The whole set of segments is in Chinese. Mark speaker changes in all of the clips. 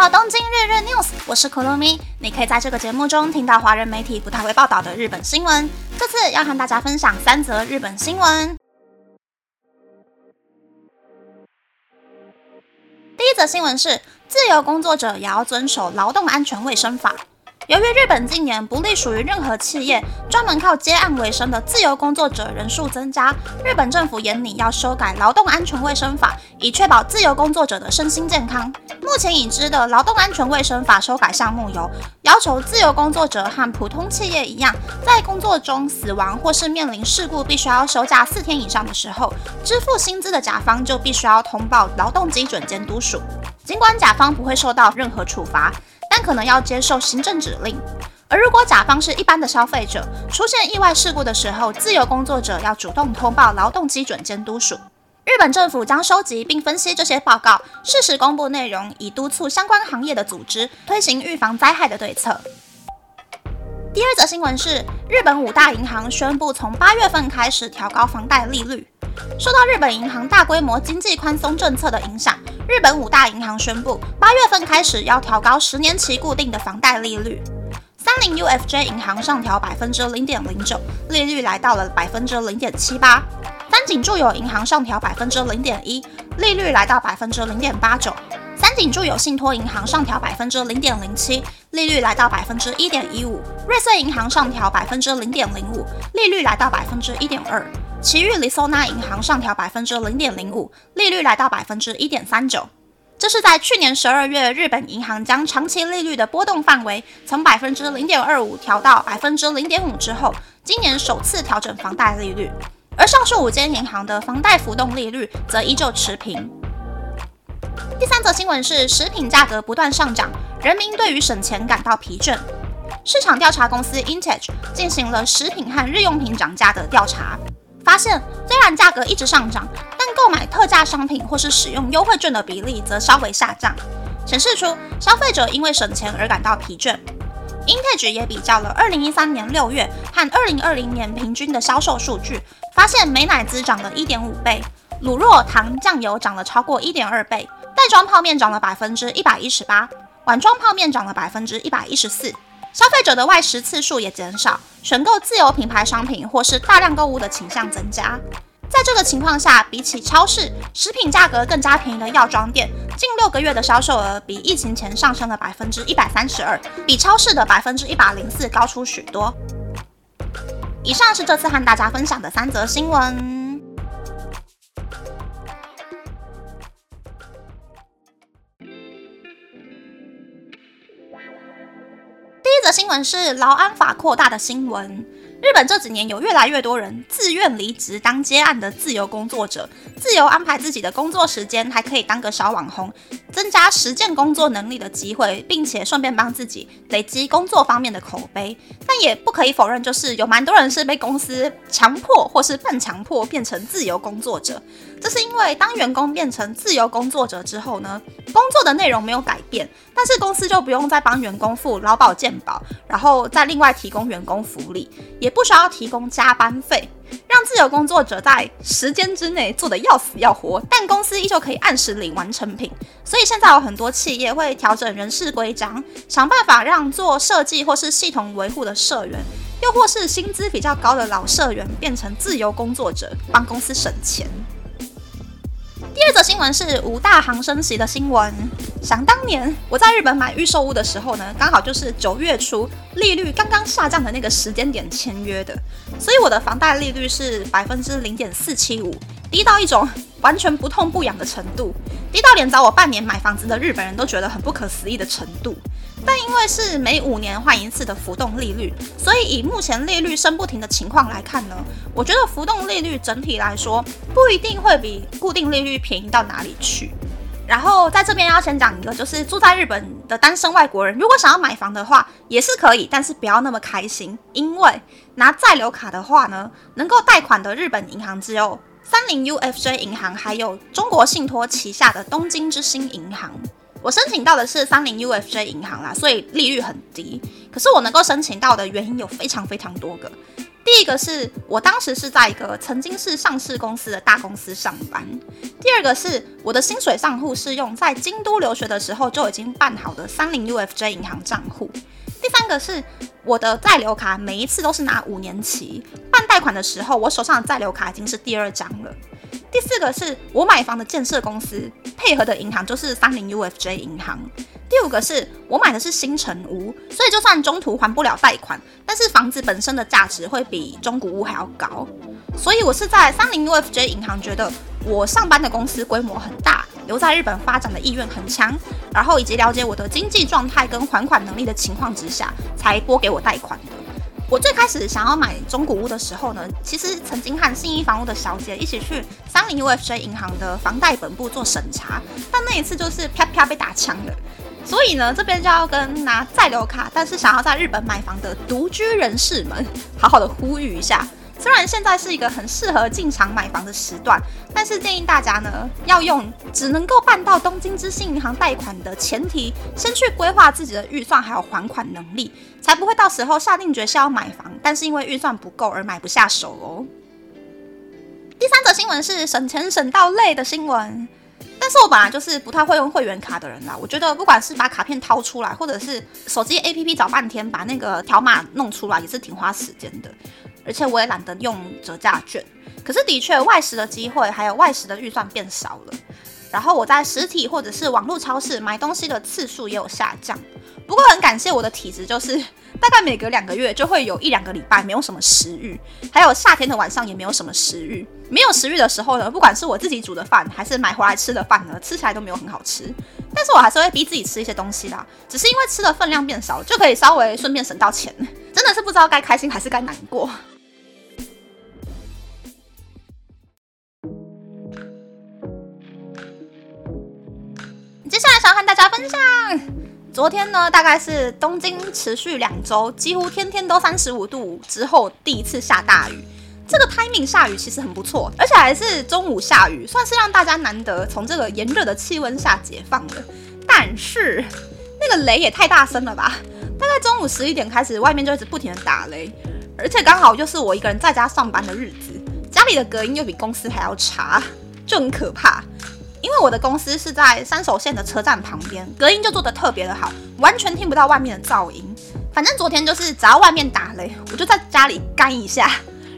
Speaker 1: 到东京日日 news，我是可露咪。你可以在这个节目中听到华人媒体不太会报道的日本新闻。这次要和大家分享三则日本新闻。第一则新闻是，自由工作者也要遵守劳动安全卫生法。由于日本近年不隶属于任何企业，专门靠接案为生的自由工作者人数增加，日本政府严拟要修改劳动安全卫生法，以确保自由工作者的身心健康。目前已知的劳动安全卫生法修改项目有：要求自由工作者和普通企业一样，在工作中死亡或是面临事故必须要休假四天以上的时候，支付薪资的甲方就必须要通报劳动基准监督署，尽管甲方不会受到任何处罚。但可能要接受行政指令，而如果甲方是一般的消费者，出现意外事故的时候，自由工作者要主动通报劳动基准监督署。日本政府将收集并分析这些报告，适时公布内容，以督促相关行业的组织推行预防灾害的对策。第二则新闻是，日本五大银行宣布从八月份开始调高房贷利率。受到日本银行大规模经济宽松政策的影响，日本五大银行宣布，八月份开始要调高十年期固定的房贷利率。三菱 UFJ 银行上调百分之零点零九，利率来到了百分之零点七八。三井住友银行上调百分之零点一，利率来到百分之零点八九。三井住友信托银行上调百分之零点零七，利率来到百分之一点一五。瑞穗银行上调百分之零点零五，利率来到百分之一点二。奇遇里索纳银行上调百分之零点零五，利率来到百分之一点三九。这是在去年十二月，日本银行将长期利率的波动范围从百分之零点二五调到百分之零点五之后，今年首次调整房贷利率。而上述五间银行的房贷浮动利率则依旧持平。第三则新闻是，食品价格不断上涨，人民对于省钱感到疲倦。市场调查公司 Intage 进行了食品和日用品涨价的调查。发现，虽然价格一直上涨，但购买特价商品或是使用优惠券的比例则稍微下降，显示出消费者因为省钱而感到疲倦。Intage 也比较了2013年6月和2020年平均的销售数据，发现美乃滋涨了1.5倍，卤肉、糖、酱油涨了超过1.2倍，袋装泡面涨了百分之一百一十八，碗装泡面涨了百分之一百一十四。消费者的外食次数也减少，选购自有品牌商品或是大量购物的倾向增加。在这个情况下，比起超市，食品价格更加便宜的药妆店，近六个月的销售额比疫情前上升了百分之一百三十二，比超市的百分之一百零四高出许多。以上是这次和大家分享的三则新闻。新闻是劳安法扩大的新闻。日本这几年有越来越多人自愿离职当接案的自由工作者，自由安排自己的工作时间，还可以当个小网红，增加实践工作能力的机会，并且顺便帮自己累积工作方面的口碑。但也不可以否认，就是有蛮多人是被公司强迫或是半强迫变成自由工作者。这是因为当员工变成自由工作者之后呢，工作的内容没有改变，但是公司就不用再帮员工付劳保健保，然后再另外提供员工福利，也不需要提供加班费，让自由工作者在时间之内做得要死要活，但公司依旧可以按时领完成品。所以现在有很多企业会调整人事规章，想办法让做设计或是系统维护的社员，又或是薪资比较高的老社员变成自由工作者，帮公司省钱。第二则新闻是五大行升息的新闻。想当年我在日本买预售屋的时候呢，刚好就是九月初利率刚刚下降的那个时间点签约的，所以我的房贷利率是百分之零点四七五，低到一种完全不痛不痒的程度，低到连找我半年买房子的日本人都觉得很不可思议的程度。但因为是每五年换一次的浮动利率，所以以目前利率升不停的情况来看呢，我觉得浮动利率整体来说不一定会比固定利率便宜到哪里去。然后在这边要先讲一个，就是住在日本的单身外国人，如果想要买房的话也是可以，但是不要那么开心，因为拿在留卡的话呢，能够贷款的日本银行只有三菱 UFJ 银行，还有中国信托旗下的东京之星银行。我申请到的是三菱 UFJ 银行啦，所以利率很低。可是我能够申请到的原因有非常非常多个。第一个是我当时是在一个曾经是上市公司的大公司上班，第二个是我的薪水账户是用在京都留学的时候就已经办好的三菱 UFJ 银行账户，第三个是我的在留卡每一次都是拿五年期，办贷款的时候我手上的在留卡已经是第二张了。第四个是我买房的建设公司配合的银行就是三菱 UFJ 银行。第五个是我买的是新城屋，所以就算中途还不了贷款，但是房子本身的价值会比中古屋还要高。所以我是在三菱 UFJ 银行觉得我上班的公司规模很大，留在日本发展的意愿很强，然后以及了解我的经济状态跟还款能力的情况之下，才拨给我贷款的。我最开始想要买中古屋的时候呢，其实曾经和信义房屋的小姐一起去三菱 UFJ 银行的房贷本部做审查，但那一次就是啪啪被打枪了。所以呢，这边就要跟拿在留卡但是想要在日本买房的独居人士们，好好的呼吁一下。虽然现在是一个很适合进场买房的时段，但是建议大家呢，要用只能够办到东京之星银行贷款的前提，先去规划自己的预算还有还款能力，才不会到时候下定决心要买房，但是因为预算不够而买不下手哦。第三则新闻是省钱省到累的新闻，但是我本来就是不太会用会员卡的人啦，我觉得不管是把卡片掏出来，或者是手机 APP 找半天把那个条码弄出来，也是挺花时间的。而且我也懒得用折价券，可是的确外食的机会还有外食的预算变少了，然后我在实体或者是网络超市买东西的次数也有下降。不过很感谢我的体质，就是大概每隔两个月就会有一两个礼拜没有什么食欲，还有夏天的晚上也没有什么食欲。没有食欲的时候呢，不管是我自己煮的饭还是买回来吃的饭呢，吃起来都没有很好吃。但是我还是会逼自己吃一些东西啦，只是因为吃的分量变少，就可以稍微顺便省到钱。真的是不知道该开心还是该难过。分享，昨天呢，大概是东京持续两周，几乎天天都三十五度之后第一次下大雨。这个 timing 下雨其实很不错，而且还是中午下雨，算是让大家难得从这个炎热的气温下解放了。但是那个雷也太大声了吧！大概中午十一点开始，外面就一直不停的打雷，而且刚好又是我一个人在家上班的日子，家里的隔音又比公司还要差，就很可怕。因为我的公司是在三手线的车站旁边，隔音就做的特别的好，完全听不到外面的噪音。反正昨天就是只要外面打雷，我就在家里干一下，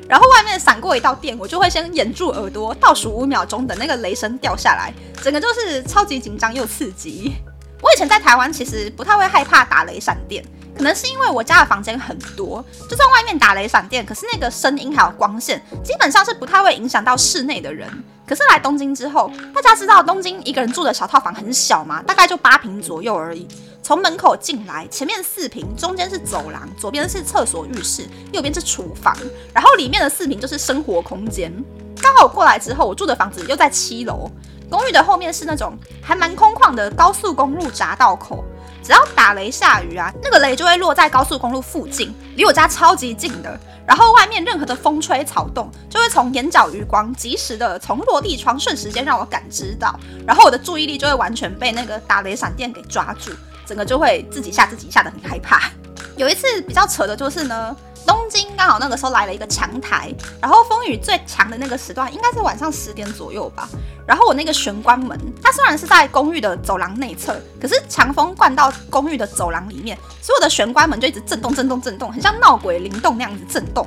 Speaker 1: 然后外面闪过一道电，我就会先掩住耳朵，倒数五秒钟等那个雷声掉下来，整个就是超级紧张又刺激。我以前在台湾其实不太会害怕打雷闪电。可能是因为我家的房间很多，就算外面打雷闪电，可是那个声音还有光线，基本上是不太会影响到室内的人。可是来东京之后，大家知道东京一个人住的小套房很小嘛，大概就八平左右而已。从门口进来，前面四平，中间是走廊，左边是厕所浴室，右边是厨房，然后里面的四平就是生活空间。刚好过来之后，我住的房子又在七楼，公寓的后面是那种还蛮空旷的高速公路匝道口。只要打雷下雨啊，那个雷就会落在高速公路附近，离我家超级近的。然后外面任何的风吹草动，就会从眼角余光及时的从落地窗瞬时间让我感知到，然后我的注意力就会完全被那个打雷闪电给抓住，整个就会自己吓自己，吓得很害怕。有一次比较扯的就是呢。东京刚好那个时候来了一个强台，然后风雨最强的那个时段应该是晚上十点左右吧。然后我那个玄关门，它虽然是在公寓的走廊内侧，可是强风灌到公寓的走廊里面，所有的玄关门就一直震动、震动、震动，很像闹鬼灵动那样子震动。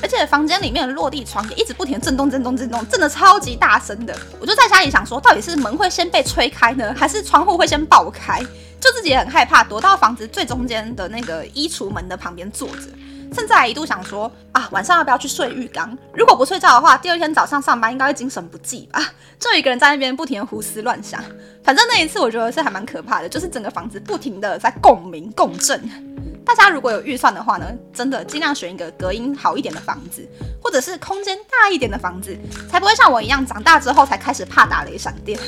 Speaker 1: 而且房间里面的落地窗也一直不停震动、震动、震动，震的超级大声的。我就在家里想说，到底是门会先被吹开呢，还是窗户会先爆开？就自己也很害怕，躲到房子最中间的那个衣橱门的旁边坐着。甚至还一度想说啊，晚上要不要去睡浴缸？如果不睡觉的话，第二天早上上班应该会精神不济吧？就一个人在那边不停的胡思乱想。反正那一次我觉得是还蛮可怕的，就是整个房子不停的在共鸣共振。大家如果有预算的话呢，真的尽量选一个隔音好一点的房子，或者是空间大一点的房子，才不会像我一样长大之后才开始怕打雷闪电。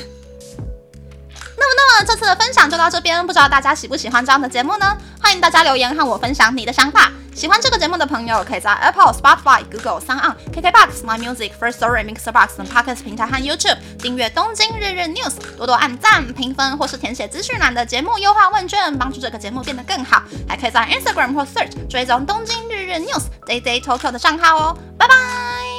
Speaker 1: 那么，这次的分享就到这边，不知道大家喜不喜欢这样的节目呢？欢迎大家留言和我分享你的想法。喜欢这个节目的朋友，可以在 Apple、Spotify、Google、s o n KKBox、My Music、First Story、Mixer Box 等 Podcast 平台和 YouTube 订阅《东京日日 News》，多多按赞、评分或是填写资讯栏的节目优化问卷，帮助这个节目变得更好。还可以在 Instagram 或 Search 追踪《东京日日 News》Day Day Tokyo 的账号哦。拜拜。